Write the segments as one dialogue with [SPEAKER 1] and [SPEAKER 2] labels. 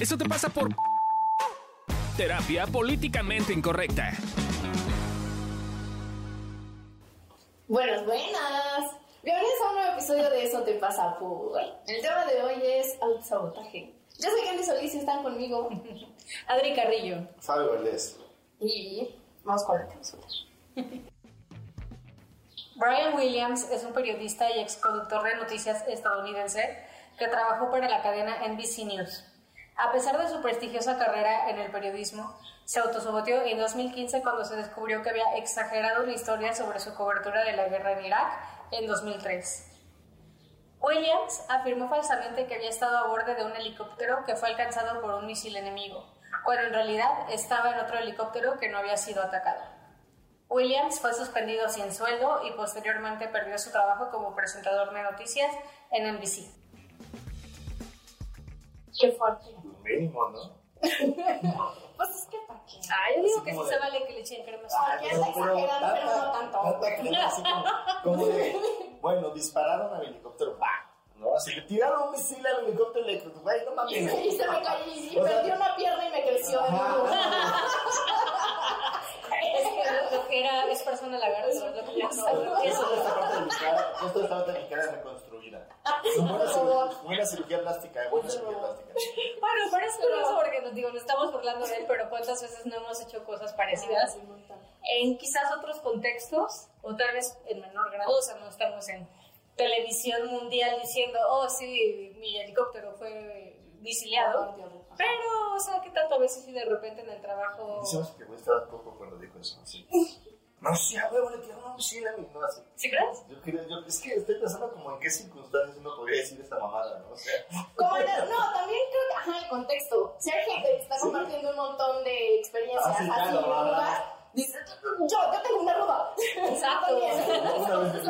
[SPEAKER 1] Eso te pasa por terapia políticamente incorrecta.
[SPEAKER 2] Buenas, buenas. Bienvenidos a un nuevo episodio de Eso te pasa por. El tema de hoy es autosabotaje. Yo soy Candy Solís y están conmigo
[SPEAKER 3] Adri Carrillo.
[SPEAKER 4] Fabio Valdés.
[SPEAKER 2] y vamos con la cápsula.
[SPEAKER 3] Brian Williams es un periodista y ex conductor de noticias estadounidense que trabajó para la cadena NBC News. A pesar de su prestigiosa carrera en el periodismo, se autosaboteó en 2015 cuando se descubrió que había exagerado la historia sobre su cobertura de la guerra en Irak en 2003. Williams afirmó falsamente que había estado a bordo de un helicóptero que fue alcanzado por un misil enemigo, cuando en realidad estaba en otro helicóptero que no había sido atacado. Williams fue suspendido sin sueldo y posteriormente perdió su trabajo como presentador de noticias en NBC.
[SPEAKER 2] Qué fuerte.
[SPEAKER 4] Mínimo, ¿no?
[SPEAKER 2] Pues es que para qué.
[SPEAKER 3] Ah, yo digo
[SPEAKER 4] Así
[SPEAKER 3] que sí se vale que le echen crema
[SPEAKER 2] Ah, exagerando, pero no tanto.
[SPEAKER 4] crema, así como, como de, bueno, dispararon al helicóptero, ¿no? Así que tiraron un misil al helicóptero eléctrico, güey, no
[SPEAKER 2] Y
[SPEAKER 4] mames.
[SPEAKER 2] se, y se me cayó y, y perdí una pierna y me creció de nuevo.
[SPEAKER 4] Ajá,
[SPEAKER 3] que lo que era, es persona lagarto, es lo que
[SPEAKER 4] esto es parte de mi cara reconstruida. Buena cirugía, plástica, buena cirugía plástica.
[SPEAKER 3] Bueno, pero es curioso porque nos digo, nos estamos burlando de él, pero cuántas veces no hemos hecho cosas parecidas en quizás otros contextos, o tal vez en menor grado, o sea, no estamos en televisión mundial diciendo, oh, sí, mi helicóptero fue visiliado. Pero, o sea, que tanto a veces y de repente en el trabajo...
[SPEAKER 4] Decimos que güey estaba poco cuando dijo eso, así. No, sí, a huevo, le tiraron un misil a mi, no, así.
[SPEAKER 3] ¿Sí crees?
[SPEAKER 4] Yo, yo, es que estoy pensando como en qué circunstancias uno podría decir esta mamada, ¿no? O sea,
[SPEAKER 2] Como en el- no, también creo que, ajá, el contexto. Si hay gente que está compartiendo un montón de experiencias
[SPEAKER 4] Ah, sí,
[SPEAKER 2] así,
[SPEAKER 4] claro,
[SPEAKER 2] rudas, dice, yo, yo tengo una ruda.
[SPEAKER 3] Exacto.
[SPEAKER 4] una vez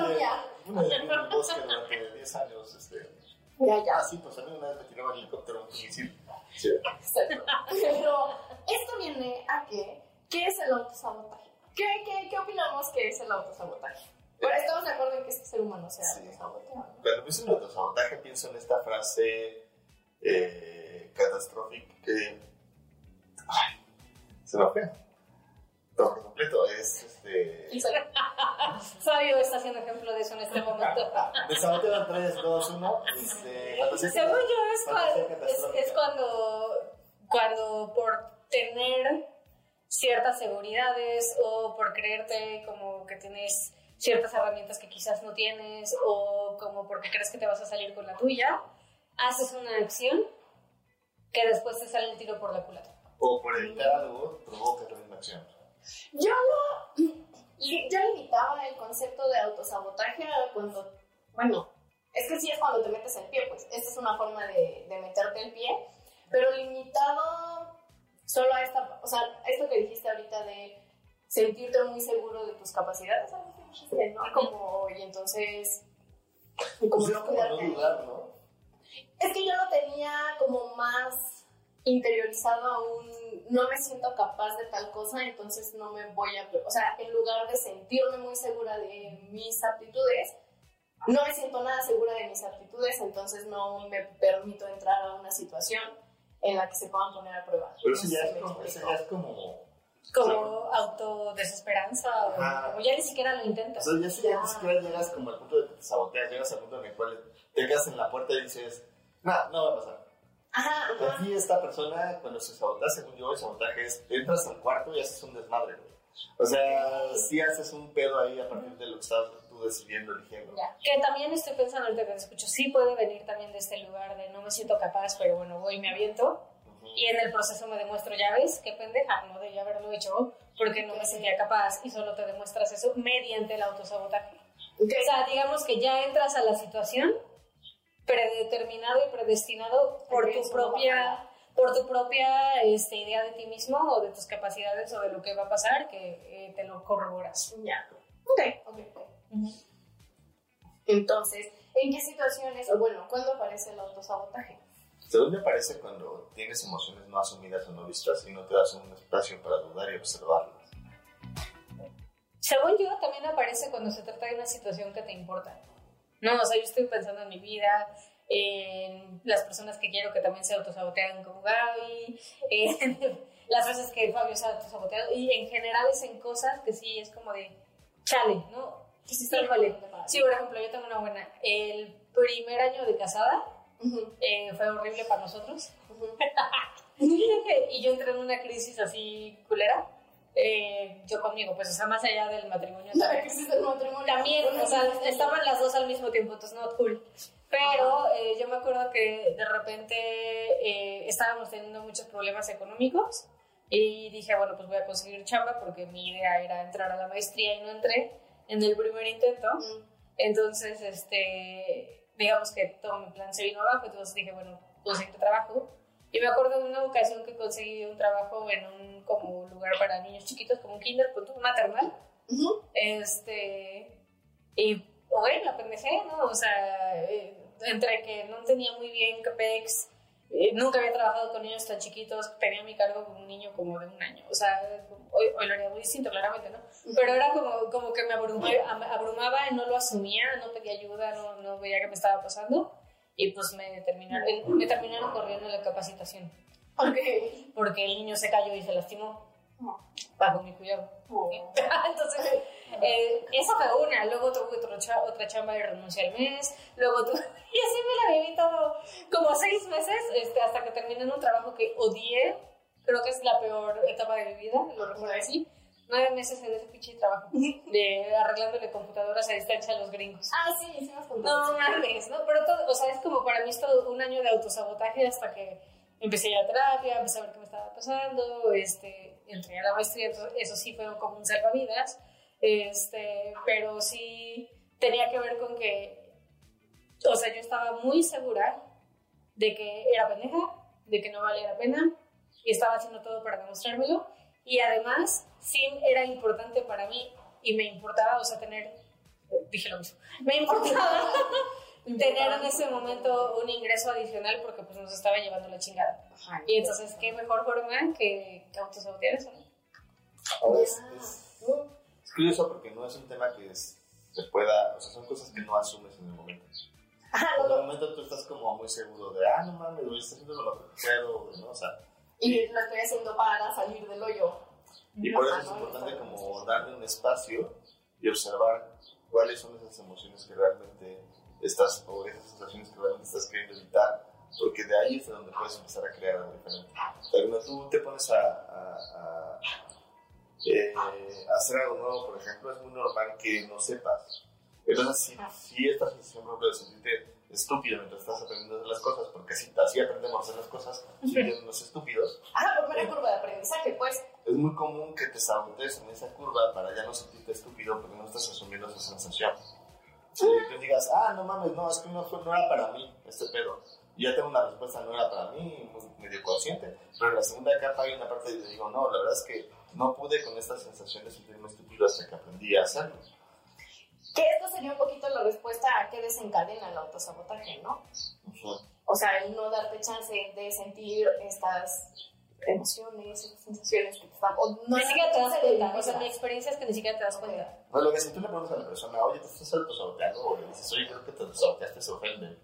[SPEAKER 4] una vez en un bosque durante 10 años, este...
[SPEAKER 2] Ya, ya.
[SPEAKER 4] Ah, sí, pues a mí una vez me tiró el helicóptero un misil. Sí.
[SPEAKER 2] Exacto. Pero esto viene a que, ¿qué es el autosabotaje? ¿Qué, qué, qué opinamos que es el autosabotaje? Pero estamos de acuerdo en que este ser humano sea
[SPEAKER 4] Sí.
[SPEAKER 2] autosaboteado.
[SPEAKER 4] Cuando pienso en autosabotaje, pienso en esta frase eh, catastrófica que. Ay, se me fue. Todo por completo. Es este.
[SPEAKER 3] Fabio está haciendo ejemplo de eso en este momento.
[SPEAKER 4] Me saboteo en 3, 2, 1. Este, fantasía-
[SPEAKER 3] Según yo es, cuando, es, es cuando, cuando por tener ciertas seguridades o por creerte como que tienes ciertas herramientas que quizás no tienes o como porque crees que te vas a salir con la tuya, haces una acción que después te sale el tiro por la culata.
[SPEAKER 4] O por evitar algo, provoca la misma acción.
[SPEAKER 2] Yo lo. Yo limitaba el concepto de autosabotaje a cuando. Bueno, es que sí es cuando te metes el pie, pues. Esta es una forma de, de meterte el pie, pero limitado solo a esta. O sea, esto que dijiste ahorita de sentirte muy seguro de tus capacidades, algo que dijiste, ¿no? Como, y entonces. como
[SPEAKER 4] Pues
[SPEAKER 2] no
[SPEAKER 4] como no dudar, ¿no?
[SPEAKER 2] Es que yo lo tenía como más interiorizado aún, no me siento capaz de tal cosa, entonces no me voy a, o sea, en lugar de sentirme muy segura de mis aptitudes, no me siento nada segura de mis aptitudes, entonces no me permito entrar a una situación en la que se puedan poner a prueba.
[SPEAKER 4] Pero eso
[SPEAKER 2] No
[SPEAKER 4] ya es como. Eso ya es como
[SPEAKER 3] Como autodesesperanza o como ya ni siquiera lo
[SPEAKER 4] O
[SPEAKER 3] intentas.
[SPEAKER 4] sea, ya, si ya ni siquiera llegas como al punto de que te saboteas, llegas al punto en el cual te quedas en la puerta y dices, no, no va a pasar.
[SPEAKER 2] Ajá, ajá.
[SPEAKER 4] Aquí esta persona, cuando se sabotea, según yo, el sabotaje es, entras al cuarto y haces un desmadre, güey. O sea, sí haces un pedo ahí a partir de lo que estás tú decidiendo, eligiendo.
[SPEAKER 2] Ya.
[SPEAKER 3] Que también estoy pensando ahorita que te escucho, sí puede venir también de este lugar de no me siento capaz, pero bueno, voy y me aviento. Y en el proceso me demuestro, ya ves, qué pendeja, no debía haberlo hecho porque no me sentía capaz y solo te demuestras eso mediante el autosabotaje.
[SPEAKER 2] Ok.
[SPEAKER 3] O sea, digamos que ya entras a la situación predeterminado y predestinado por tu propia por tu propia este, idea de ti mismo o de tus capacidades o de lo que va a pasar que eh, te lo corroboras.
[SPEAKER 2] Ya. Ok, ok, ok. Entonces, ¿en qué situaciones, o bueno, cuándo aparece el autosabotaje?
[SPEAKER 4] Según me parece cuando tienes emociones no asumidas o no vistas y no te das un espacio para dudar y observarlas.
[SPEAKER 3] Según yo, también aparece cuando se trata de una situación que te importa. No, o sea, yo estoy pensando en mi vida, en las personas que quiero que también se autosabotean como Gaby, en las veces que Fabio se ha autosaboteado y en general es en cosas que sí es como de chale, ¿no?
[SPEAKER 2] Sí,
[SPEAKER 3] por ejemplo, yo tengo una buena. El primer año de casada eh, fue horrible para nosotros. y yo entré en una crisis así culera. Eh, yo conmigo, pues, o sea, más allá del matrimonio.
[SPEAKER 2] Del matrimonio.
[SPEAKER 3] También, o sea, estaban las dos al mismo tiempo, entonces no cool. Pero eh, yo me acuerdo que de repente eh, estábamos teniendo muchos problemas económicos y dije, bueno, pues voy a conseguir chamba porque mi idea era entrar a la maestría y no entré en el primer intento.
[SPEAKER 2] Mm,
[SPEAKER 3] Entonces, este, digamos que todo mi plan se vino abajo, entonces dije, bueno, conseguir trabajo. Y me acuerdo de una ocasión que conseguí un trabajo en un como lugar para niños chiquitos, como un kinder, punto, un maternal.
[SPEAKER 2] ujú.
[SPEAKER 3] Este, y, bueno, pendejé, ¿no? O sea, eh, entre que no tenía muy bien CAPEX, eh, nunca había trabajado con niños tan chiquitos, tenía mi cargo con un niño como de un año. O sea, hoy, hoy lo haría muy distinto, claramente, ¿no? Pero era como, como que me abrumaba, abrumaba no lo asumía, no pedía ayuda, no, no veía qué me estaba pasando. Y pues me terminaron, me terminaron corriendo en la capacitación.
[SPEAKER 2] Ok.
[SPEAKER 3] Porque el niño se cayó y se lastimó bajo mi cuidado.
[SPEAKER 2] Oh.
[SPEAKER 3] Entonces, eh, esa fue una. Luego tuve otra, otra chamba y renuncié al mes. Luego tuve, y así me la viví todo como seis meses este, hasta que terminé en un trabajo que odié. Creo que es la peor etapa de mi vida, lo recuerdo así. Nueve meses en ese pinche trabajo, de arreglándole computadoras a distancia a los gringos.
[SPEAKER 2] Ah, sí, me has
[SPEAKER 3] No mames, ¿no? Pero todo, o sea, es como para mí es todo un año de autosabotaje hasta que empecé ya terapia, empecé a ver qué me estaba pasando, este, entré a la maestría, eso sí fue como un salvavidas, este, pero sí tenía que ver con que, o sea, yo estaba muy segura de que era pendeja, de que no valía la pena, y estaba haciendo todo para demostrármelo, y además sí era importante para mí, y me importaba, o sea, tener, dije lo mismo, me importaba tener en ese momento un ingreso adicional porque pues nos estaba llevando la chingada.
[SPEAKER 2] Ajá.
[SPEAKER 3] Y entonces, ¿qué mejor forma que, que autosabotear eso? no?
[SPEAKER 4] Ahora es, es, es curioso porque no es un tema que es- se pueda, o sea, son cosas que no asumes en el momento.
[SPEAKER 2] Ajá,
[SPEAKER 4] En
[SPEAKER 2] no,
[SPEAKER 4] el momento tú estás como muy seguro de, ah, no mames, estoy haciendo lo que puedo, ¿no? O sea,
[SPEAKER 2] Y lo estoy haciendo para salir del hoyo.
[SPEAKER 4] y por eso es importante como darle un espacio y observar cuáles son esas emociones que realmente estás, o esas sensaciones que realmente estás queriendo evitar, porque de ahí es de donde puedes empezar a crear algo diferente. O sea, cuando tú te pones a, a- a, eh, hacer algo nuevo, por ejemplo, es muy normal que no sepas. Entonces, si, si esta sensación, por ejemplo, de sentirte estúpido mientras estás aprendiendo las cosas, porque así, así aprendemos a hacer las cosas, sintiéndonos estúpidos,
[SPEAKER 2] Ajá, primera curva de aprendizaje, pues.
[SPEAKER 4] es muy común que te sabotees en esa curva para ya no sentirte estúpido porque no estás asumiendo esa sensación. Y tú digas, ah, no mames, no, es que no, fue, no era para mí este pedo. Y ya tengo una respuesta, no era para mí, medio consciente. Pero en la segunda capa hay una parte donde digo, no, la verdad es que no pude con esta sensación de sentirme estúpido hasta que aprendí a hacerlo.
[SPEAKER 2] Que esto sería un poquito la respuesta a qué desencadena el autosabotaje, ¿no?
[SPEAKER 4] Ujú.
[SPEAKER 2] O sea, el no darte chance de sentir estas emociones, estas sensaciones que te están... O no
[SPEAKER 3] ni siquiera te das cuenta. O sea, mi experiencia es que ni siquiera te das cuenta.
[SPEAKER 4] No, lo que si tú le preguntas a la persona, oye, te estás autosaboteando, o le dices, oye, creo que te autosaboteaste, se ofende.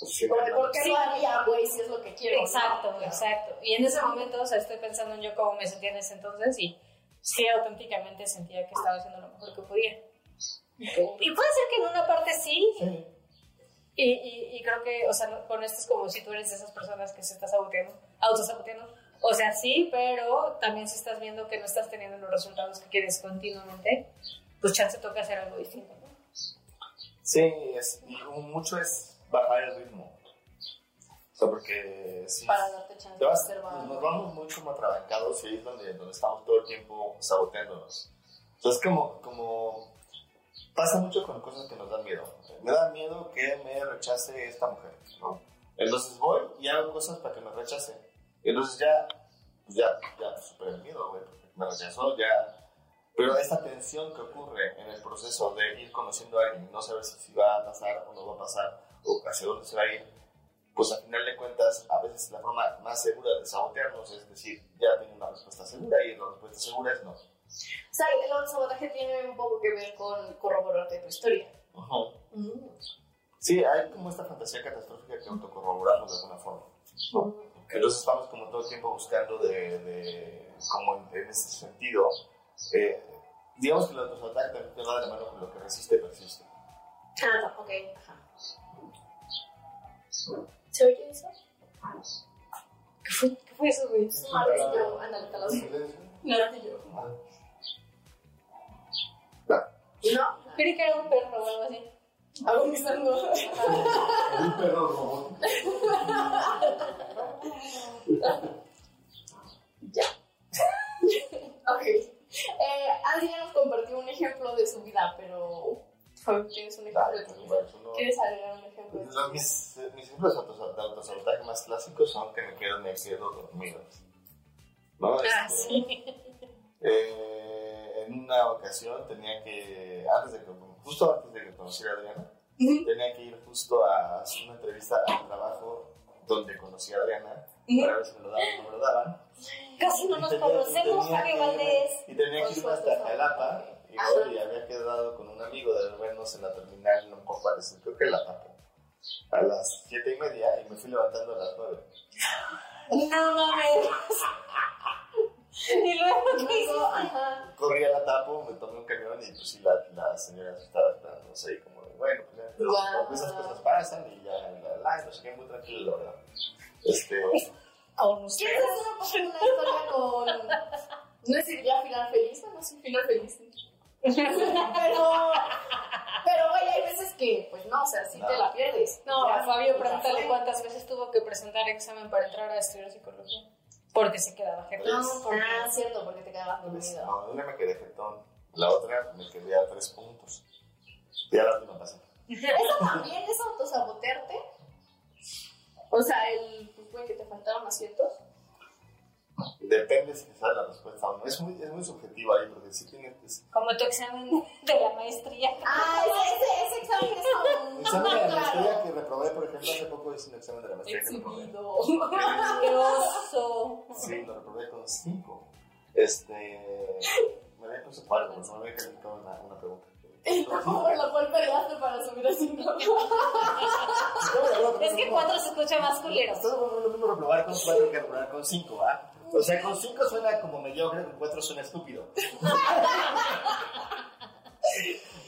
[SPEAKER 4] Pues, sí, no,
[SPEAKER 2] ¿Por qué
[SPEAKER 3] Sí.
[SPEAKER 2] lo haría, güey, si es lo que quiero? ¿no?
[SPEAKER 3] Exacto,
[SPEAKER 2] Claro.
[SPEAKER 3] exacto. Y en ese momento, o sea, estoy pensando en yo cómo me sentía en ese entonces y sí, auténticamente sentía que estaba haciendo lo mejor que podía. Y puede ser que en una parte sí,
[SPEAKER 4] Sí.
[SPEAKER 3] y, y, y creo que, o sea, con esto es como si tú eres de esas personas que se está saboteando, autosaboteando. O sea, sí, pero también si estás viendo que no estás teniendo los resultados que quieres continuamente, pues chance toca hacer algo distinto, ¿no?
[SPEAKER 4] Sí, es, mucho es bajar el ritmo. O sea, porque si
[SPEAKER 2] Para darte chance de observar.
[SPEAKER 4] nos vamos muy como atrabancados y ahí es donde, donde estamos todo el tiempo saboteándonos. O sea, es como, como pasa mucho con cosas que nos dan miedo. Me da miedo que me rechace esta mujer, ¿no? Entonces voy y hago cosas para que me rechace. Y entonces ya, pues ya, ya superé el miedo, güey, me rechazó, ya. Pero esta tensión que ocurre en el proceso de ir conociendo a alguien no saber si va a pasar o no va a pasar, o hacia dónde se va a ir, pues al final de cuentas, a veces la forma más segura de sabotearnos es decir, ya tengo una respuesta segura y la respuesta segura es no.
[SPEAKER 2] O sea, el autosabotaje tiene un poco que ver con corroborarte tu historia.
[SPEAKER 4] Ujú.
[SPEAKER 2] Mm.
[SPEAKER 4] Sí, hay como esta fantasía catastrófica que autocorroboramos de alguna forma. ¿no? Entonces estamos como todo el tiempo buscando de, de como en, en ese sentido, eh, digamos que el autosabotaje también te va de la mano con lo que resiste, persiste.
[SPEAKER 2] Ah, ok. Ajá. ¿Se oye eso?
[SPEAKER 3] ¿Qué fue, ¿Qué fue eso, güey?
[SPEAKER 2] Es un martillo. Ándale, te lo digo.
[SPEAKER 3] No. Creí que era un perro o algo así.
[SPEAKER 2] Agonizando.
[SPEAKER 4] Un perro robot.
[SPEAKER 2] Ya. ok. Eh, Adrián nos compartió un ejemplo de su vida, pero tienes un ejemplo de tu vida.
[SPEAKER 4] Bueno, uno-
[SPEAKER 2] ¿Quieres agregar un ejemplo
[SPEAKER 4] Los- mis, mis ejemplos de autosabotaje más clásicos son que me quedo, me quedo dormido. ¿No?
[SPEAKER 3] Ah,
[SPEAKER 4] Este,
[SPEAKER 3] sí.
[SPEAKER 4] eh, en una ocasión tenía que, antes de que, justo antes de que conociera a Adriana, tenía que ir justo a hacer una entrevista al trabajo donde conocí a Adriana para ver si me lo daban o no me lo daban.
[SPEAKER 3] Casi no nos
[SPEAKER 4] tenía-
[SPEAKER 3] conocemos, Javi Valdés.
[SPEAKER 4] Y tenía que irme hasta Jalapa. Y, bueno, y había quedado con un amigo de vernos en la terminal, no me acuerdo creo que la tapo. A las siete y media y me fui levantando a las nueve.
[SPEAKER 3] No mames. Y luego, ¿qué hiciste?
[SPEAKER 4] Corrí a la tapo, me tomé un camión y pues sí, la, la señora estaba esperando, no sé, como de, bueno, pues ya, pero
[SPEAKER 2] Guau.
[SPEAKER 4] esas cosas pasan y ya, la, la, no sé qué, muy tranquilo, la verdad. Este,
[SPEAKER 3] Con usted.
[SPEAKER 2] ¿Quieres hacer un poco una historia con. No es ya final feliz, no es un final feliz. pero. Pero, güey, hay veces que, pues no, o sea, sí te la pierdes.
[SPEAKER 3] No,
[SPEAKER 2] Ya,
[SPEAKER 3] a Fabio,
[SPEAKER 2] ya
[SPEAKER 3] pregúntale cuántas veces tuvo que presentar examen para entrar a estudiar psicología. Porque se quedaba jefe.
[SPEAKER 2] No, ah, cierto, porque te quedabas
[SPEAKER 4] pues,
[SPEAKER 2] dormido.
[SPEAKER 4] no, una me quedé jetón, la otra me quedé a tres puntos. Y a la última pasé.
[SPEAKER 2] ¿Eso también es autosabotearte? O sea, el, pues, que te faltaron asientos.
[SPEAKER 4] Depende si te sale la respuesta o no. Es muy, es muy subjetivo ahí, porque si tienes... es-
[SPEAKER 3] Como tu examen de la maestría.
[SPEAKER 2] Ah, ese, ese, ese examen es como.
[SPEAKER 4] El examen de la maestría que reprobé, por ejemplo, hace poco hice un examen de la maestría que reprobé.
[SPEAKER 2] Exhibido.
[SPEAKER 3] ¡Qué oso!
[SPEAKER 4] Sí, lo reprobé con 5. Este. Me había puesto 4, pero no me había calificado una, una pregunta.
[SPEAKER 2] Por la cual peleaste para subir a cinco.
[SPEAKER 3] Es que cuatro se escucha más culero.
[SPEAKER 4] Es lo mismo reprobar con 4 que reprobar con 5, ¿ah? O sea, con 5 suena como mediocre, con 4 suena estúpido.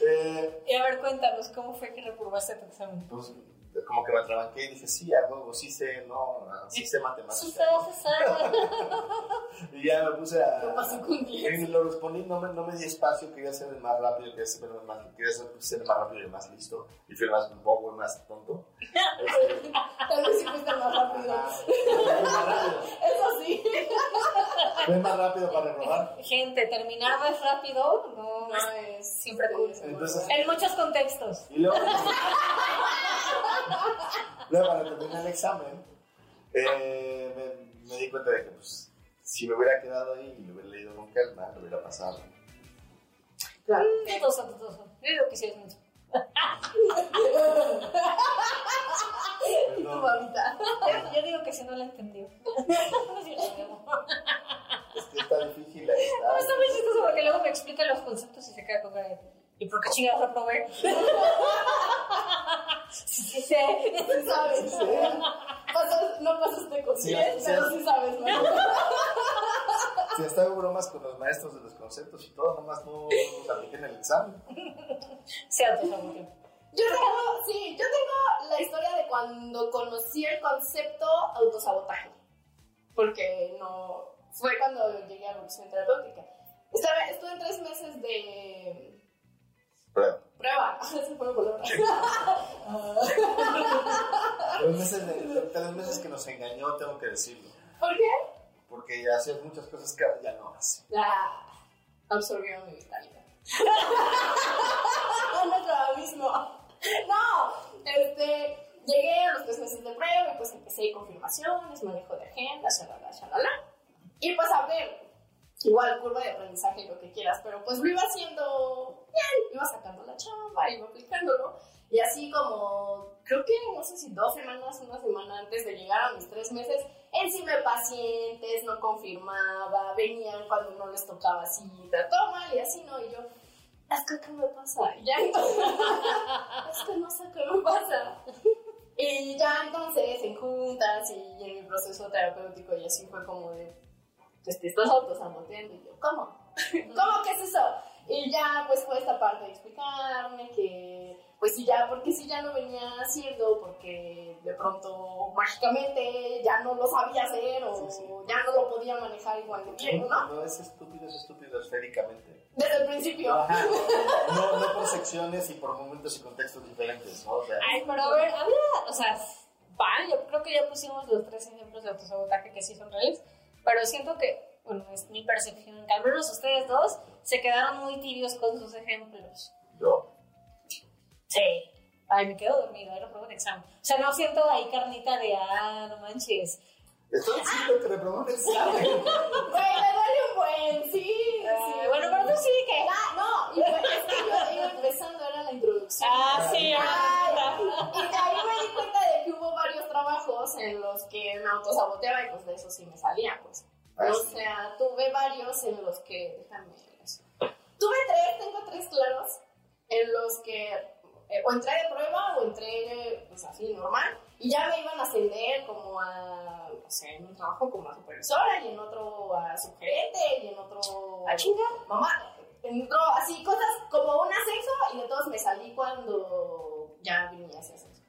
[SPEAKER 4] eh,
[SPEAKER 3] Y a ver, cuéntanos, ¿cómo fue que reprobaste tu examen?
[SPEAKER 4] pues, como que me atrabanqué y dije, sí, a huevo, sí sé, no, sí sé matemáticas. Y ya me puse a. Y lo respondí, no me, no me di espacio, quería ser el más rápido, quería ser el más, quería ser, ser el más rápido y el más listo. Y fui el más bobo, el más tonto. Este,
[SPEAKER 2] Tal vez sí fuiste más rápido.
[SPEAKER 4] fui el más rápido.
[SPEAKER 2] Eso sí.
[SPEAKER 4] Fui el más rápido para reprobar.
[SPEAKER 3] Gente, terminar más rápido no,
[SPEAKER 2] No es
[SPEAKER 3] siempre cool.
[SPEAKER 4] Entonces-
[SPEAKER 3] En muchos contextos.
[SPEAKER 4] Y luego, luego para terminar el examen, eh, me, me di cuenta de que pues, si me hubiera quedado ahí y lo hubiera leído con calma, lo hubiera pasado.
[SPEAKER 2] Claro.
[SPEAKER 3] Dudoso, dudoso. Yo digo que sí es mucho.
[SPEAKER 2] Tu
[SPEAKER 4] Perdón,
[SPEAKER 2] mamita.
[SPEAKER 3] Yo, digo que sí no la entendió. No es cierto, no.
[SPEAKER 4] es que está difícil ahí.
[SPEAKER 3] No,
[SPEAKER 4] Está,
[SPEAKER 3] muy chistoso porque luego me explica los conceptos y se queda con cara de, ¿Y por qué chingados reprobé? sí, sí, sí.
[SPEAKER 2] Sí sabes. Pasas- no pasaste con
[SPEAKER 4] Sí,
[SPEAKER 2] 10,
[SPEAKER 4] sí.
[SPEAKER 2] pero sí sabes, ¿no?
[SPEAKER 4] Si hasta hago bromas con los maestros de los conceptos y todo, nomás no los apliqué en el examen.
[SPEAKER 3] Se autosaboteó.
[SPEAKER 2] Yo tengo, sí, yo tengo la historia de cuando conocí el concepto autosabotaje. Porque no. Fue cuando llegué a la evolución terapéutica. Estaba, estuve en tres meses de
[SPEAKER 4] Pero,
[SPEAKER 2] prueba. Se fue la palabra.
[SPEAKER 4] tres meses, de- tres meses que nos engañó, tengo que decirlo.
[SPEAKER 2] ¿Por qué?
[SPEAKER 4] Porque ya hacía muchas cosas que ya no hace.
[SPEAKER 2] La absorbió mi vitalidad. Nuestro abismo. No, este. Llegué a los tres meses de prueba y pues empecé confirmaciones, manejo de agenda, shalala, shalala. Y pues a ver, igual curva de aprendizaje y lo que quieras, pero pues lo iba haciendo bien, iba sacando la chamba, iba aplicándolo. Y así como, creo que no sé si dos semanas, una semana antes de llegar a mis tres meses, encima de pacientes, no confirmaba, venían cuando no les tocaba cita, todo mal y así, ¿no? Y yo, es que ¿qué me pasa? Y ya entonces, es que no sé qué me pasa. Y ya entonces en juntas y en mi proceso terapéutico y así fue como de, pues te estás autosaboteando. Y yo, ¿cómo? ¿Cómo que es eso? Y ya pues fue esta parte de explicarme que pues si ya, porque si ya no venía haciendo, porque de pronto mágicamente ya no lo sabía hacer o
[SPEAKER 4] Sí, sí.
[SPEAKER 2] ya no lo podía manejar igual de bien, ¿no?
[SPEAKER 4] No es estúpido, es estúpido esféricamente.
[SPEAKER 2] Desde el principio.
[SPEAKER 4] Ajá. No, no por secciones y por momentos y contextos diferentes, ¿no? O sea,
[SPEAKER 3] Ay, pero a ver, había, o sea, va, yo creo que ya pusimos los tres ejemplos de autosabotaje que sí son reales, pero siento que, bueno, es mi percepción, que al menos ustedes dos se quedaron muy tibios con sus ejemplos.
[SPEAKER 4] yo.
[SPEAKER 3] Sí. Ay, me quedo dormida, era prueba de examen. O sea, no siento ahí carnita de, ah, no manches.
[SPEAKER 4] Estoy diciendo que reprobó un examen.
[SPEAKER 2] Güey, me duele un buen, sí. sí.
[SPEAKER 3] Ah, bueno, pero tú sí que...
[SPEAKER 2] Ah, no, y fue- es que yo iba empezando, era la introducción.
[SPEAKER 3] Ah, sí, ahora.
[SPEAKER 2] y de ahí me di cuenta de que hubo varios trabajos en los que me autosaboteaba y pues de eso sí me salía, pues. O sea, tuve varios en los que, déjame eso. Tuve tres, tengo tres claros, en los que eh, o entré de prueba o entré pues así normal y ya me iban a ascender como a, no sé, en un trabajo como a supervisora y en otro a subgerente y en otro...
[SPEAKER 3] ¿A chinga?
[SPEAKER 2] Mamá, entró así cosas como un ascenso y de todos me salí cuando ya venía ese ascenso.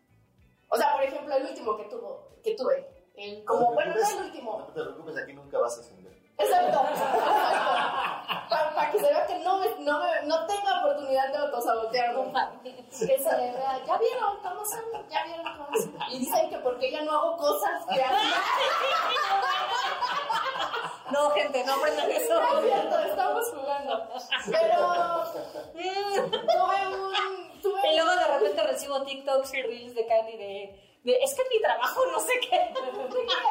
[SPEAKER 2] O sea, por ejemplo, el último que, tuvo, que tuve, el, como,
[SPEAKER 4] No
[SPEAKER 2] bueno, no
[SPEAKER 4] preocupes,
[SPEAKER 2] el último,
[SPEAKER 4] No te preocupes, aquí nunca vas a ascender.
[SPEAKER 2] Exacto. Para que se vea que no, me, no, me, no tenga oportunidad de autosabotearme. Que se le vea, ya vieron cómo son, ya vieron cómo son. Y dicen que porque ya no hago cosas que hacen.
[SPEAKER 3] No, gente, no aprendan eso.
[SPEAKER 2] No es cierto, estamos jugando. Pero tuve un. Tuve
[SPEAKER 3] Y luego de repente recibo TikToks y Reels de Candy de es que en mi trabajo no sé qué.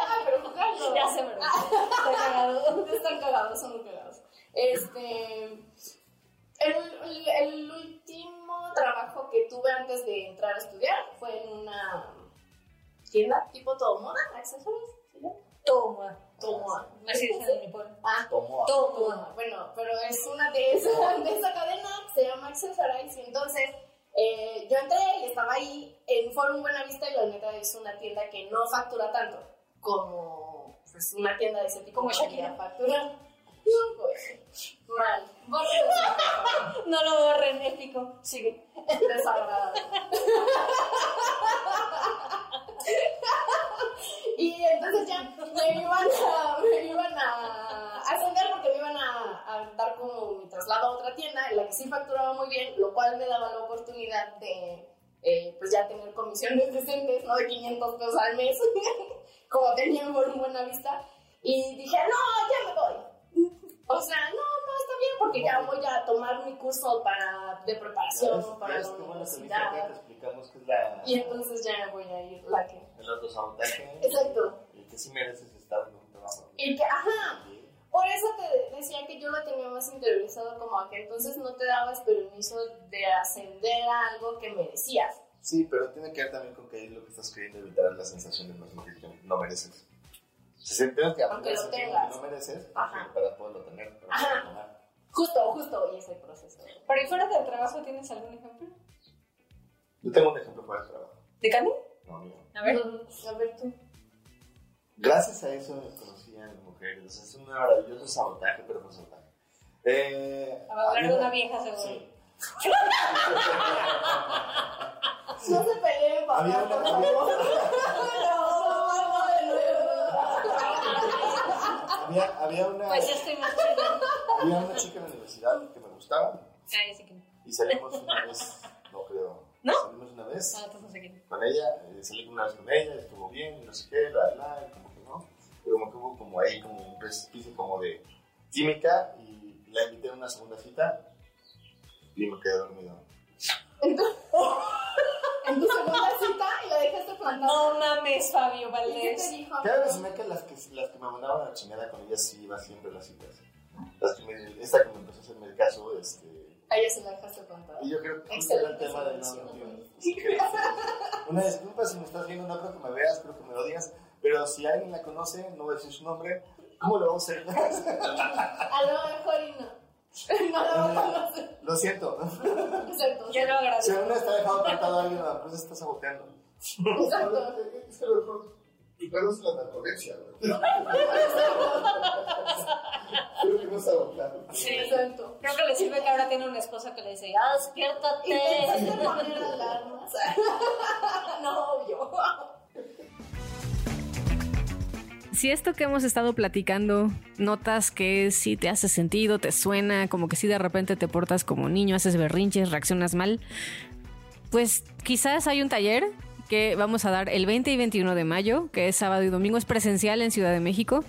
[SPEAKER 2] Ah, pero jugando.
[SPEAKER 3] Ya sé. Está cagado.
[SPEAKER 2] Están cagados, son muy cagados. Este. El, el, el último trabajo que tuve antes de entrar a estudiar fue en una tienda tipo todo moda, accesorios. ¿sí? no?
[SPEAKER 3] Toma.
[SPEAKER 2] Toma.
[SPEAKER 3] Así dicen en mi pueblo.
[SPEAKER 2] Ah,
[SPEAKER 4] Tomó a-
[SPEAKER 3] Toma.
[SPEAKER 2] Toma. Bueno, pero es una de esas de esa cadena que se llama Accessorize. Y entonces eh, yo entré y estaba ahí en Forum Buenavista y la neta es una tienda que no factura tanto como pues, una tienda de ese tipo
[SPEAKER 3] Como Shakira.
[SPEAKER 2] facturar. No, pues, mal.
[SPEAKER 3] No lo borren, épico. Sigue.
[SPEAKER 2] desagradable. y entonces ya me iban a, me iban a ascender porque a, dar como mi traslado a otra tienda en la que sí facturaba muy bien, lo cual me daba la oportunidad de eh, pues ya tener comisiones decentes, no de 500 pesos al mes, como tenía por buena vista. Y dije, no, ya me voy. O sea, no, no, está bien porque ya voy a tomar mi curso para, de preparación para la
[SPEAKER 4] bueno
[SPEAKER 2] universidad.
[SPEAKER 4] te explicamos que es la,
[SPEAKER 2] Y entonces ya voy a ir la que.
[SPEAKER 4] el autosabotaje.
[SPEAKER 2] Exacto.
[SPEAKER 4] Y que sí mereces estar en un trabajo.
[SPEAKER 2] Y que, ajá, por eso te decía que yo lo tenía más interiorizado como a que entonces no te dabas permiso de ascender a algo que merecías.
[SPEAKER 4] Sí, pero tiene que ver también con que lo que estás queriendo evitar es la sensación de no, que no mereces. Si que
[SPEAKER 2] Aunque lo tengas.
[SPEAKER 4] que no mereces,
[SPEAKER 2] Ajá.
[SPEAKER 4] para poderlo tener, para
[SPEAKER 2] Ajá.
[SPEAKER 4] poderlo.
[SPEAKER 2] Justo, justo, y ese proceso.
[SPEAKER 3] Pero ¿y fuera del trabajo tienes algún ejemplo?
[SPEAKER 4] Yo tengo un ejemplo fuera de trabajo.
[SPEAKER 3] ¿De Candy?
[SPEAKER 4] No, mío.
[SPEAKER 3] A ver.
[SPEAKER 2] A ver tú.
[SPEAKER 4] Gracias a eso conocí a las mujeres. O sea, es un maravilloso sabotaje, pero no sabotaje. Eh,
[SPEAKER 3] A hablar de una vieja, seguro.
[SPEAKER 4] Sí.
[SPEAKER 2] No se peleen, papá,
[SPEAKER 4] Había una- había-. Había, una,
[SPEAKER 3] Pues ya estoy más chida.
[SPEAKER 4] había una chica en la universidad que me gustaba
[SPEAKER 3] Ay, sí que no.
[SPEAKER 4] y salimos una vez, no creo.
[SPEAKER 3] ¿No?
[SPEAKER 4] Salimos una vez
[SPEAKER 3] Ah, entonces no sé quién.
[SPEAKER 4] con ella, eh, salí una vez con ella, estuvo bien, y no sé qué, bla, y como que no. Pero como que hubo como ahí como un precipicio como de química y la invité a una segunda cita y me quedé dormido.
[SPEAKER 2] En tu, en tu segunda cita y la dejaste plantada.
[SPEAKER 3] No mames, Fabio
[SPEAKER 2] ¿Y qué te
[SPEAKER 3] Valdés.
[SPEAKER 2] dijo?
[SPEAKER 4] Cada vez me que las que las que me mandaban a la chingada con ellas sí iba siempre a las citas. Las que me, esta que me empezó a hacerme el caso, este,
[SPEAKER 2] A ella se la dejaste plantada.
[SPEAKER 4] y yo creo que era el tema de no, no, si Una disculpa si me estás viendo, no creo que me veas, creo que me odias, pero si alguien la conoce, no voy a decir su nombre, ¿cómo lo vamos a hacer?
[SPEAKER 2] A lo mejor y no. no la conoces.
[SPEAKER 4] Lo siento.
[SPEAKER 2] Exacto.
[SPEAKER 3] Yo lo
[SPEAKER 4] Si
[SPEAKER 3] agradezco.
[SPEAKER 4] alguna está dejando plantado a alguien, la empresa está saboteando.
[SPEAKER 2] Exacto.
[SPEAKER 5] Es mejor Ricardo es la narcolepsia, güey. Creo que no está agotado.
[SPEAKER 3] Sí.
[SPEAKER 2] Exacto.
[SPEAKER 3] Creo que le sirve que ahora tiene una esposa que le dice, ah, despiértate.
[SPEAKER 2] Intentaste poner alarmas. No, obvio.
[SPEAKER 6] Si esto que hemos estado platicando notas que sí te hace sentido, te suena, como que si de repente te portas como niño, haces berrinches, reaccionas mal, pues quizás hay un taller que vamos a dar el 20 y 21 de mayo, que es sábado y domingo, es presencial en Ciudad de México,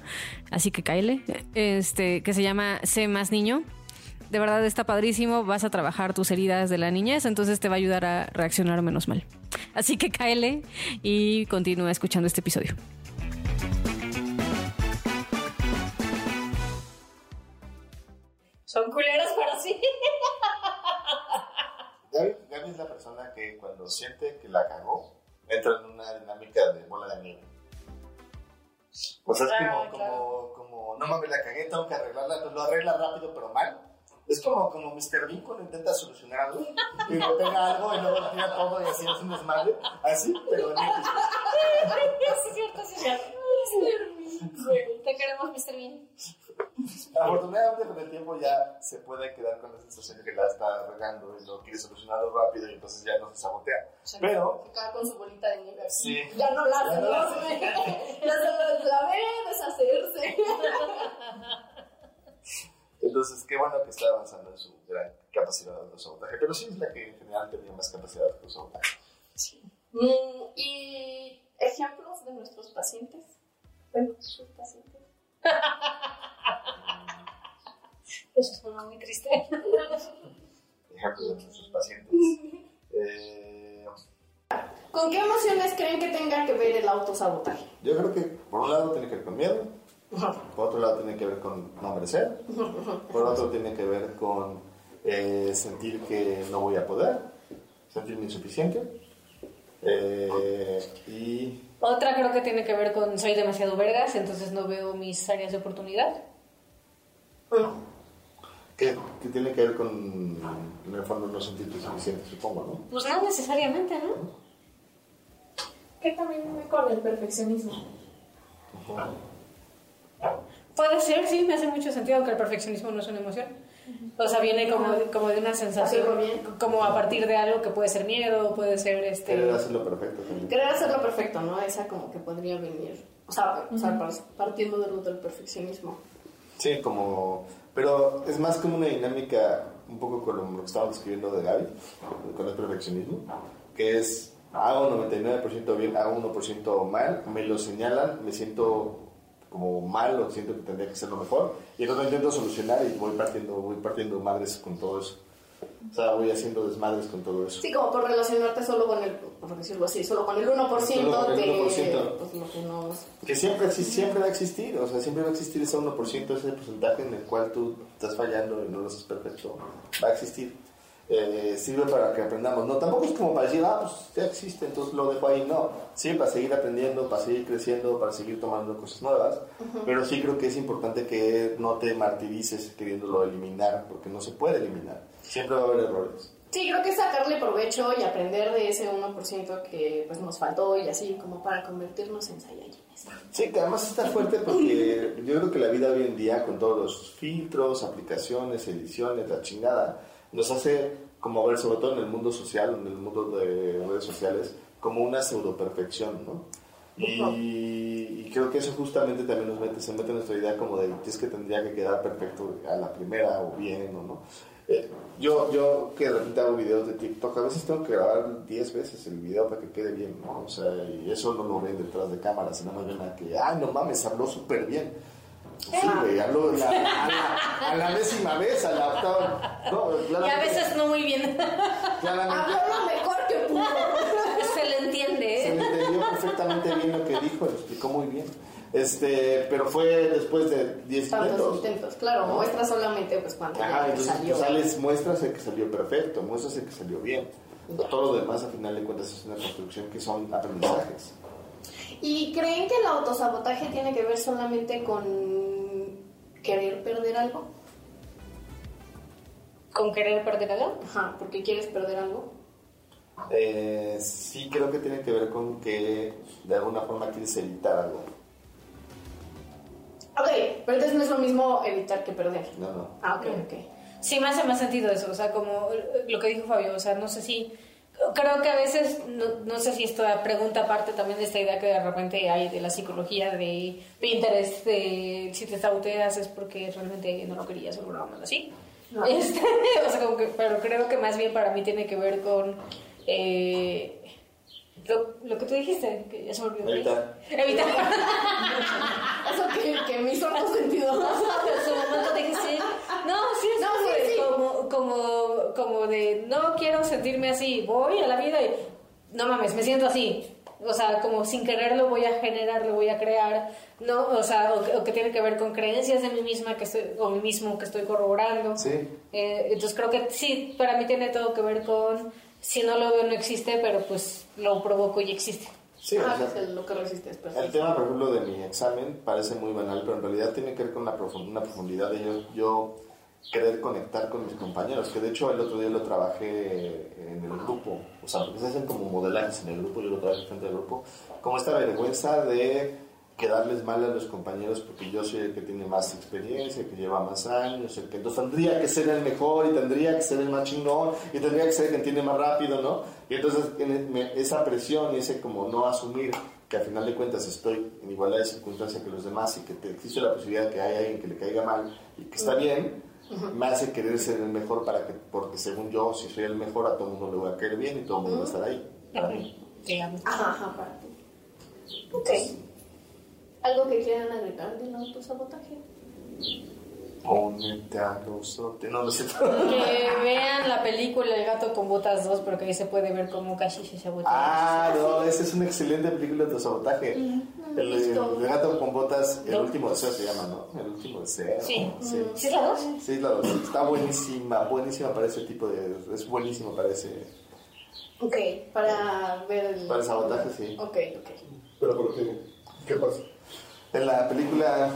[SPEAKER 6] así que cáele, este, que se llama Sé más niño. De verdad está padrísimo, vas a trabajar tus heridas de la niñez, entonces te va a ayudar a reaccionar menos mal. Así que cáele y continúa escuchando este episodio.
[SPEAKER 3] Son culeras, pero sí.
[SPEAKER 4] Gaby, Gaby es la persona que cuando siente que la cagó, entra en una dinámica de bola de nieve. O sea, es
[SPEAKER 3] Ah,
[SPEAKER 4] como,
[SPEAKER 3] claro.
[SPEAKER 4] como, como, no mames, la cagué, tengo que arreglarla, lo arregla rápido pero mal. Es como, como Mr. Bean cuando intenta solucionar algo y le pega algo y luego tira todo y así es un desmadre. Así, pero no.
[SPEAKER 3] Sí, es cierto, sí, es cierto. Te queremos, Mr. Bean.
[SPEAKER 4] Afortunadamente con el tiempo ya se puede quedar con la sensación de que la está regando y lo quiere solucionarlo rápido y entonces ya no se sabotea. Pero
[SPEAKER 2] Se queda con su bolita de nieve.
[SPEAKER 4] Sí.
[SPEAKER 2] Ya no la hace,
[SPEAKER 4] no la
[SPEAKER 2] ¿no? Ya se la ve deshacerse.
[SPEAKER 4] Entonces, qué bueno que está avanzando en su gran capacidad de autosabotaje. Pero sí es la que en general tenía más capacidad de autosabotaje.
[SPEAKER 2] Mm, y ejemplos de nuestros pacientes. Bueno, sus pacientes.
[SPEAKER 3] Eso suena muy triste.
[SPEAKER 4] Ejemplos de nuestros pacientes. Eh,
[SPEAKER 2] ¿Con qué emociones creen que tenga que ver el autosabotaje?
[SPEAKER 4] yo creo que por un lado tiene que ver con miedo, por otro lado tiene que ver con no merecer, por otro tiene que ver con eh, sentir que no voy a poder, sentirme insuficiente. eh, y
[SPEAKER 3] Otra creo que tiene que ver con soy demasiado vergas, entonces no veo mis áreas de oportunidad.
[SPEAKER 4] que, que tiene que ver con, en el fondo, no sentirte suficiente, supongo, ¿no?
[SPEAKER 3] Pues no necesariamente, ¿no?
[SPEAKER 2] Que también con el perfeccionismo.
[SPEAKER 3] Puede ser, sí, me hace mucho sentido, aunque el perfeccionismo no es una emoción. O sea, viene como, de- como de una sensación, como a partir de algo que puede ser miedo, puede ser este...
[SPEAKER 4] Querer hacerlo perfecto también.
[SPEAKER 2] Querer hacerlo perfecto, ¿no? Esa como que podría venir. O sea, o sea, par- partiendo de lo del perfeccionismo.
[SPEAKER 4] Sí, como... Pero es más como una dinámica un poco con lo que estábamos describiendo de Gaby, con el perfeccionismo, que es hago 99% bien, hago 1% mal, me lo señalan, me siento como mal o siento que tendría que ser lo mejor y entonces lo intento solucionar y voy partiendo, voy partiendo madres con todo eso. O sea, voy haciendo desmadres con todo eso.
[SPEAKER 2] Sí, como por relacionarte solo con el, por decirlo así, solo con el 1%
[SPEAKER 4] Solo con el
[SPEAKER 2] de
[SPEAKER 4] 1%.
[SPEAKER 2] Pues, lo que.
[SPEAKER 4] Que siempre, siempre va a existir, o sea, siempre va a existir ese 1%, ese porcentaje en el cual tú estás fallando y no lo haces perfecto. Va a existir. Eh, sirve para que aprendamos. No, tampoco es como para decir, ah, pues ya existe, entonces lo dejo ahí. No, sí, para seguir aprendiendo, para seguir creciendo, para seguir tomando cosas nuevas. Pero sí creo que es importante que no te martirices queriéndolo eliminar, porque no se puede eliminar. Siempre va a haber errores.
[SPEAKER 2] Sí, creo que sacarle provecho y aprender de ese 1% que pues nos faltó y así como para convertirnos en Saiyajines.
[SPEAKER 4] Sí, que además está fuerte porque yo creo que la vida hoy en día, con todos los filtros, aplicaciones, ediciones, la chingada, nos hace como ver, sobre todo en el mundo social, en el mundo de redes sociales, como una pseudo perfección, ¿no? Y, y creo que eso justamente también nos mete, se mete en nuestra idea como de que es que tendría que quedar perfecto a la primera o bien o no. Eh, yo, yo que de repente hago videos de TikTok, a veces tengo que grabar 10 veces el video para que quede bien, ¿no? O sea, y eso no lo ven detrás de cámaras, nada más ven a que, ay, no mames, habló súper bien. Sí, güey, habló la- a, la, a la décima vez, a la octava. No,
[SPEAKER 3] Y a veces no muy bien.
[SPEAKER 4] claramente
[SPEAKER 2] Habló lo mejor que pudo.
[SPEAKER 3] Se le entiende,
[SPEAKER 4] se
[SPEAKER 3] ¿eh?
[SPEAKER 4] le entendió perfectamente bien lo que dijo, lo explicó muy bien. Este, pero fue después de 10
[SPEAKER 2] Tantos
[SPEAKER 4] intentos.
[SPEAKER 2] intentos, claro, muestra solamente pues cuando
[SPEAKER 4] entonces
[SPEAKER 2] salió.
[SPEAKER 4] tú sales, muestras el que salió perfecto, muestras el que salió bien. Todo lo demás, al final de cuentas, es una construcción que son aprendizajes.
[SPEAKER 2] ¿Y creen que el autosabotaje tiene que ver solamente con querer perder algo?
[SPEAKER 3] ¿Con querer perder algo?
[SPEAKER 2] Ajá, porque quieres perder algo.
[SPEAKER 4] Eh, sí creo que tiene que ver con que de alguna forma quieres evitar algo.
[SPEAKER 2] Ok, pero entonces no es lo mismo evitar que perder.
[SPEAKER 4] No, no.
[SPEAKER 2] Ah, ok, ok.
[SPEAKER 3] Sí, me hace más sentido eso, o sea, como lo que dijo Fabio, o sea, no sé si, creo que a veces, no, no sé si esto pregunta parte también de esta idea que de repente hay de la psicología de Pinterest, de si te saboteas es porque realmente no lo querías o cosa así.
[SPEAKER 2] No.
[SPEAKER 3] Este, o sea, como que, pero creo que más bien para mí tiene que ver con eh, lo, lo que tú dijiste, que ya se me olvidó.
[SPEAKER 4] Evitar.
[SPEAKER 3] Evitar.
[SPEAKER 2] Eso que, que me hizo más sentido.
[SPEAKER 3] No, pero en su momento dijiste, no, sí es
[SPEAKER 2] No, sí, sí.
[SPEAKER 3] Como, como, de, no quiero sentirme así, voy a la vida y, no mames, me siento así. O sea, como sin querer lo voy a generar, lo voy a crear, no, o sea, o que, o que tiene que ver con creencias de mí misma que estoy, o mí mismo que estoy corroborando.
[SPEAKER 4] Sí.
[SPEAKER 3] Eh, entonces creo que sí, para mí tiene todo que ver con, si no lo veo no existe, pero pues lo provoco y existe.
[SPEAKER 4] Sí, o
[SPEAKER 2] Ah,
[SPEAKER 4] sea,
[SPEAKER 2] es lo que resistes,
[SPEAKER 4] El
[SPEAKER 2] perfecto.
[SPEAKER 4] tema, por ejemplo, de mi examen parece muy banal, pero en realidad tiene que ver con una, profund- una profundidad de yo, yo querer conectar con mis compañeros, que de hecho el otro día lo trabajé en el grupo, o sea, porque se hacen como modelajes en el grupo, yo lo trabajé frente al grupo, como esta vergüenza de quedarles mal a los compañeros porque yo soy el que tiene más experiencia, el que lleva más años, el que entonces tendría que ser el mejor y tendría que ser el más chingón y tendría que ser el que entiende más rápido, ¿no? Y entonces esa presión y ese como no asumir que al final de cuentas estoy en igualdad de circunstancia que los demás y que te- existe la posibilidad de que haya alguien que le caiga mal y que está bien, me hace querer ser el mejor para que, porque según yo, si soy el mejor, a todo el mundo le voy a caer bien y todo el mundo va a estar ahí. para mí.
[SPEAKER 2] Ajá, ajá, para ti. Ok. ¿Algo que quieran agregar del autosabotaje?
[SPEAKER 4] Ponete a los otros. No, lo siento.
[SPEAKER 3] Que vean la película El gato con botas 2, porque ahí se puede ver cómo Kashi se sabotea.
[SPEAKER 4] Ah, no, esa es una excelente película de sabotaje. El, el gato con botas, el
[SPEAKER 3] No.
[SPEAKER 4] último deseo se llama, ¿no? El último deseo.
[SPEAKER 3] Sí.
[SPEAKER 4] sí.
[SPEAKER 3] ¿Sí es la 2?
[SPEAKER 4] Sí, la dos. Está buenísima, buenísima para ese tipo de. Es buenísimo para ese.
[SPEAKER 2] Ok, para ver el...
[SPEAKER 4] Para el sabotaje, sí.
[SPEAKER 2] Ok, ok.
[SPEAKER 5] Pero ¿por qué? ¿Qué pasa?
[SPEAKER 4] En la película,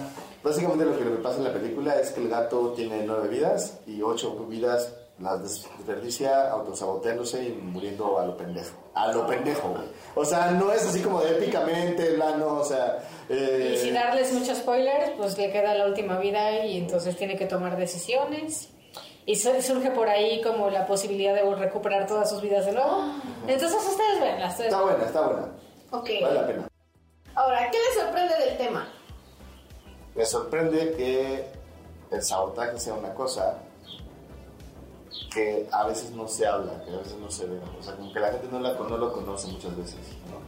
[SPEAKER 4] básicamente lo que me pasa en la película es que el gato tiene nueve vidas y ocho vidas las desperdicia autosaboteándose y muriendo a lo pendejo. A lo pendejo, güey. O sea, no es así como de épicamente, plano, o sea. eh,
[SPEAKER 3] Y sin darles muchos spoilers, pues le queda la última vida y entonces tiene que tomar decisiones. Y su- surge por ahí como la posibilidad de recuperar todas sus vidas de nuevo. Entonces ustedes ven las
[SPEAKER 4] Está buena, está buena.
[SPEAKER 2] Ok.
[SPEAKER 4] Vale la pena.
[SPEAKER 2] Ahora, ¿qué les sorprende del tema?
[SPEAKER 4] Me sorprende que el sabotaje sea una cosa que a veces no se habla, que a veces no se ve. O sea, como que la gente no, la, no lo conoce muchas veces. ¿no?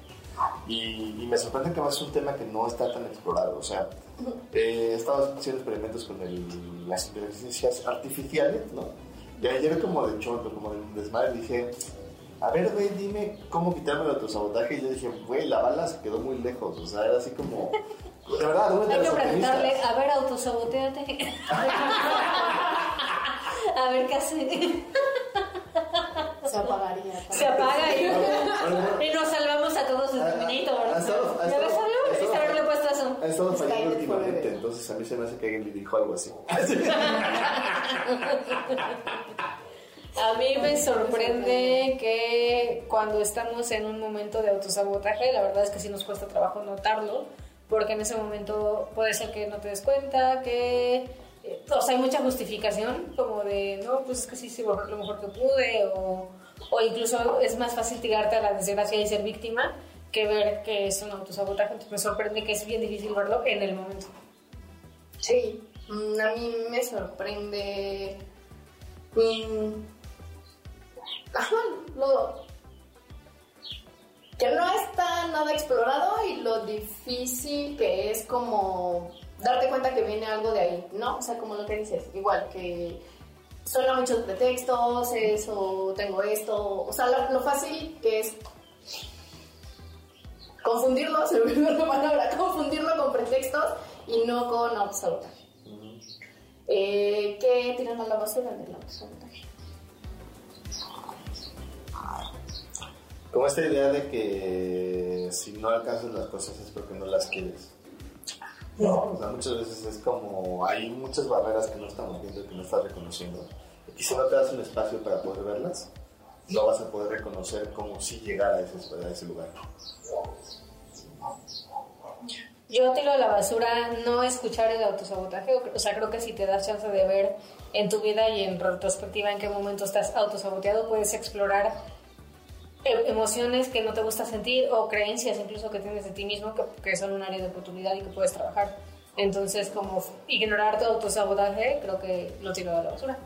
[SPEAKER 4] Y, y me sorprende que más es un tema que no está tan explorado. O sea, eh, he estado haciendo experimentos con el- las inteligencias artificiales, ¿no? Y ayer como de chonto, como de desmadre, dije, a ver, güey, dime cómo quitarme el autosabotaje. Y yo dije, güey, la bala se quedó muy lejos. O sea, era así como... De verdad,
[SPEAKER 3] Hay que preguntarle, a ver, autosaboteate. a ver qué hace.
[SPEAKER 2] Se apagaría.
[SPEAKER 3] Se apaga y, y nos salvamos a todos de
[SPEAKER 4] ha- ha estado- ha
[SPEAKER 3] ¿Ya ves
[SPEAKER 4] estado-
[SPEAKER 3] algo? haberle puesto eso.
[SPEAKER 4] Ha estado fallando últimamente, entonces a mí se me hace que alguien le dijo algo así.
[SPEAKER 3] A mí me sorprende que cuando estamos en un momento de autosabotaje, la verdad es que sí nos cuesta trabajo notarlo, porque en ese momento puede ser que no te des cuenta, que... eh, O sea, hay mucha justificación, como de, no, pues es que sí, sí, lo mejor que pude, o, o incluso es más fácil tirarte a la desgracia y ser víctima que ver que es un autosabotaje. Entonces me sorprende que es bien difícil verlo en el momento.
[SPEAKER 2] Sí, mm, a mí me sorprende. mm, ajá, lo. Que no está nada explorado y lo difícil que es como darte cuenta que viene algo de ahí, ¿no? O sea, como lo que dices, igual que suena muchos pretextos, eso, tengo esto, o sea, lo, lo fácil que es confundirlo, se me olvidó la palabra, confundirlo con pretextos y no con autosabotaje. Eh, ¿Qué tiran a la basura del autosabotaje?
[SPEAKER 4] Como esta idea de que si no alcanzas las cosas es porque no las quieres. O sea, muchas veces es como hay muchas barreras que no estamos viendo, que no estás reconociendo. Y si no te das un espacio para poder verlas, no vas a poder reconocer cómo sí llegar a ese, a ese lugar.
[SPEAKER 3] Yo tiro a la basura no escuchar el autosabotaje. O sea, creo que si te das chance de ver en tu vida y en retrospectiva en qué momento estás autosaboteado, puedes explorar emociones que no te gusta sentir o creencias incluso que tienes de ti mismo que, que son un área de oportunidad y que puedes trabajar. Entonces, como ignorar tu autosabotaje, creo que lo tiro a la basura.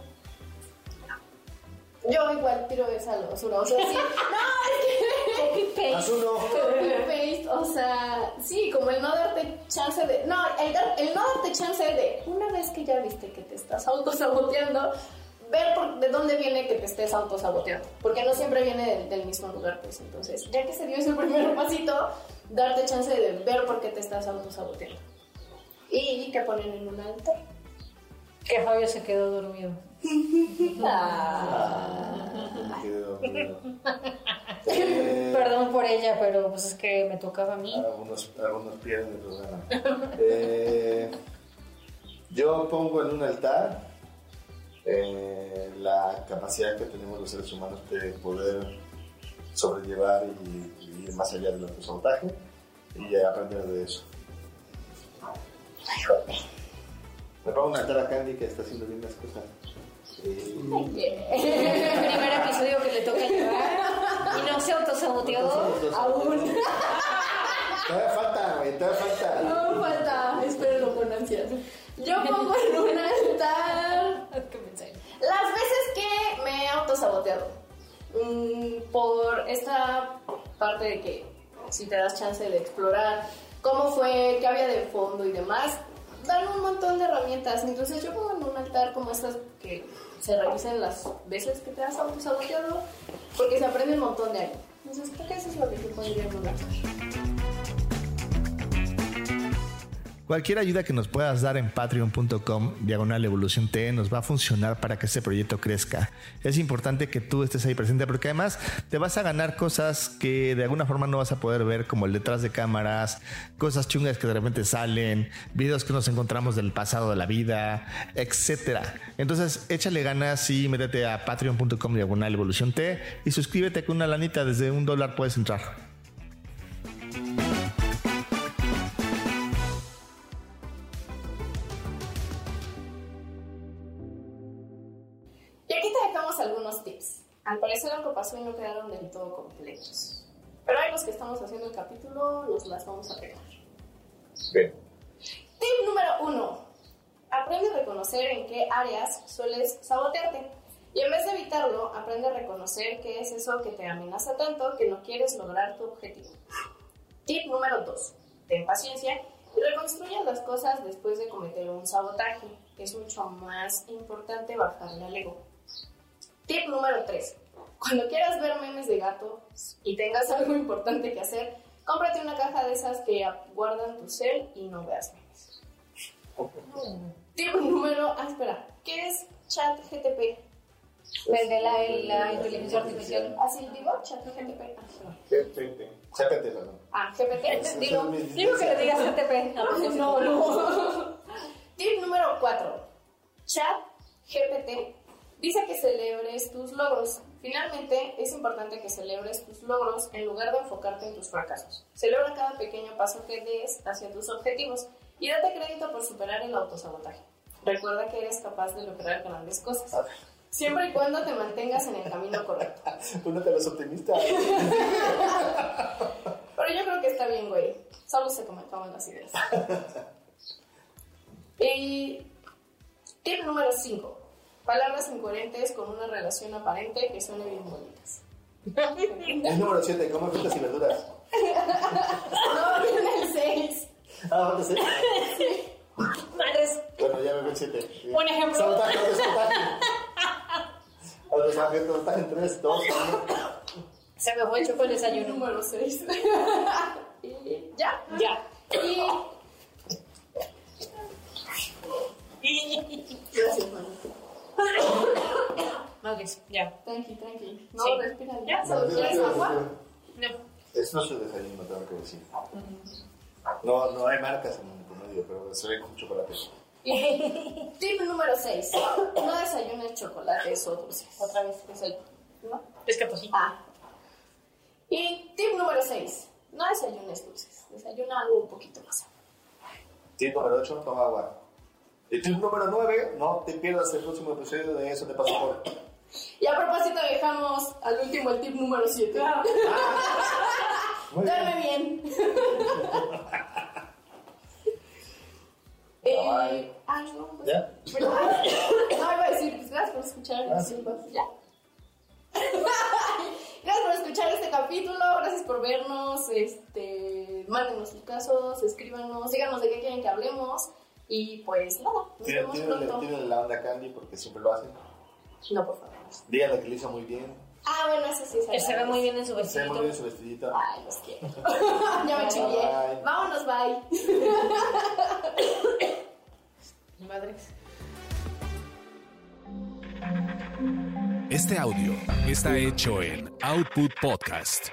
[SPEAKER 2] Yo igual tiro esa a la basura. O sea, sí. No, es que. Copy-paste, o sea, sí, como el no darte chance de. No, el, dar- el no darte chance de. Una vez que ya viste que te estás autosaboteando, ver por, de dónde viene que te estés autosaboteando. Porque no siempre viene del, del mismo lugar, pues. Entonces, ya que se dio ese primer pasito, darte chance de ver por qué te estás autosaboteando. Y que ponen en un altar.
[SPEAKER 3] Que Fabio se quedó dormido.
[SPEAKER 4] Me quedé dormido. Eh,
[SPEAKER 3] Perdón por ella, pero pues es que me tocaba a mí.
[SPEAKER 4] Algunos, algunos pierden el programa. Eh, yo pongo en un altar eh, la capacidad que tenemos los seres humanos de poder sobrellevar y, y ir más allá del autosabotaje y aprender de eso. Me pongo un altar a Candy que está haciendo bien las cosas. Eh,
[SPEAKER 3] Primer episodio que le toca llevar y no se autosaboteó aún.
[SPEAKER 4] Todavía falta, güey, todavía falta.
[SPEAKER 2] No falta, espérenlo con ansias. Yo pongo en un Mm, por esta parte de que si te das chance de explorar cómo fue, qué había de fondo y demás, dan un montón de herramientas. Entonces yo pongo en un altar como estas que se revisen las veces que te has autosaboteado, porque se aprende un montón de ahí. Entonces creo que eso es lo que yo pondría en un altar.
[SPEAKER 7] Cualquier ayuda que nos puedas dar en patreon.com diagonal evolución T nos va a funcionar para que este proyecto crezca. Es importante que tú estés ahí presente porque además te vas a ganar cosas que de alguna forma no vas a poder ver como el detrás de cámaras, cosas chungas que de repente salen, videos que nos encontramos del pasado de la vida, etcétera. Entonces échale ganas y métete a patreon.com diagonal evolución T y suscríbete con una lanita desde un dólar puedes entrar.
[SPEAKER 2] Al parecer algo pasó y no quedaron del todo completos. Pero hay los que estamos haciendo el capítulo, los las vamos a arreglar.
[SPEAKER 4] Bien.
[SPEAKER 2] Tip número uno. Aprende a reconocer en qué áreas sueles sabotearte. Y en vez de evitarlo, aprende a reconocer qué es eso que te amenaza tanto que no quieres lograr tu objetivo. Tip número dos. Ten paciencia y reconstruye las cosas después de cometer un sabotaje. Es mucho más importante bajarle al ego. Tip número 3. Cuando quieras ver memes de gato y tengas algo importante que hacer, cómprate una caja de esas que guardan tu cel y no veas memes. Tip número... Ah, espera. ¿Qué es chat GTP?
[SPEAKER 3] El de la, la inteligencia artificial.
[SPEAKER 2] ¿Así digo? Chat GTP. Ah, perdón.
[SPEAKER 4] GPT. GPT, perdón.
[SPEAKER 2] Ah, GPT. Digo,
[SPEAKER 3] Digo que le digas GTP.
[SPEAKER 2] No, no. Tip número 4. Chat GPT dice que celebres tus logros. Finalmente, es importante que celebres tus logros en lugar de enfocarte en tus fracasos. Celebra cada pequeño paso que des hacia tus objetivos y date crédito por superar el autosabotaje. Recuerda que eres capaz de lograr grandes cosas, siempre y cuando te mantengas en el camino correcto.
[SPEAKER 4] Uno de los optimistas.
[SPEAKER 2] Pero yo creo que está bien, güey. Solo se comentaban las ideas. Y tip número 5. Palabras incoherentes con una relación aparente que suene bien bonitas.
[SPEAKER 4] El número 7, come frutas y verduras.
[SPEAKER 2] No, viene el 6.
[SPEAKER 4] Ah, ¿dónde sé?
[SPEAKER 3] Madres,
[SPEAKER 4] Bueno, ya me veo el 7.
[SPEAKER 3] Un ejemplo.
[SPEAKER 4] Sabotaje, autosabotaje. Autosabotaje, autosabotaje en 3, 2, 1.
[SPEAKER 3] se me fue hecho con el desayuno.
[SPEAKER 2] Número 6. y ya.
[SPEAKER 3] Ya.
[SPEAKER 2] Y... Gracias, mano.
[SPEAKER 3] Ok, ya.
[SPEAKER 2] Tranqui, tranqui. No,
[SPEAKER 3] Sí.
[SPEAKER 2] respira.
[SPEAKER 3] Ya,
[SPEAKER 2] ¿Solo quieres agua?
[SPEAKER 3] No.
[SPEAKER 4] Es nuestro desayuno, tengo que decir. No, no hay marcas en el medio, pero se ve con chocolate.
[SPEAKER 2] Tip número 6. No desayunes chocolates o dulces.
[SPEAKER 3] Otra vez.
[SPEAKER 2] Es el, ¿no?
[SPEAKER 3] Es que pues sí.
[SPEAKER 2] Ah. Y tip número 6. No desayunes dulces. Desayuna algo un poquito más.
[SPEAKER 4] Tip número 8, toma agua. Y tip número 9, no te pierdas el próximo episodio de Eso te pasó por...
[SPEAKER 2] Y a propósito dejamos al último el tip número 7.
[SPEAKER 4] Muy
[SPEAKER 2] Duerme
[SPEAKER 4] bien.
[SPEAKER 2] bien. Eh, ay, no, pues,
[SPEAKER 4] ¿Ya?
[SPEAKER 2] no, iba a decir, pues, gracias por escuchar.
[SPEAKER 4] Ah,
[SPEAKER 2] sí, pues, ya. gracias por escuchar este capítulo, gracias por vernos, este, mándenos sus casos, escríbanos, díganos de qué quieren que hablemos y pues nada, pronto.
[SPEAKER 4] tírenle la onda a Candy porque siempre lo hacen.
[SPEAKER 2] No, por favor.
[SPEAKER 4] Díganle que lo hizo muy bien.
[SPEAKER 2] Ah, bueno, eso sí.
[SPEAKER 3] Él se ve muy bien en su
[SPEAKER 4] Se ve muy
[SPEAKER 3] vestidito.
[SPEAKER 4] bien su vestidito.
[SPEAKER 2] Ay, los quiero. ya me chillé.
[SPEAKER 4] Bye.
[SPEAKER 2] Vámonos, bye.
[SPEAKER 3] Madres.
[SPEAKER 1] Este audio está hecho en Output Podcast.